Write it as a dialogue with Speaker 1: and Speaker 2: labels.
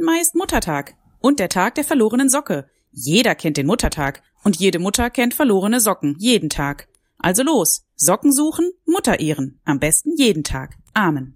Speaker 1: meist Muttertag. Und der Tag der verlorenen Socke. Jeder kennt den Muttertag. Und jede Mutter kennt verlorene Socken. Jeden Tag. Also los. Socken suchen, Mutter ehren. Am besten jeden Tag. Amen.